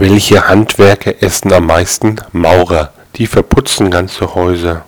Welche Handwerker essen am meisten? Maurer, die verputzen ganze Häuser.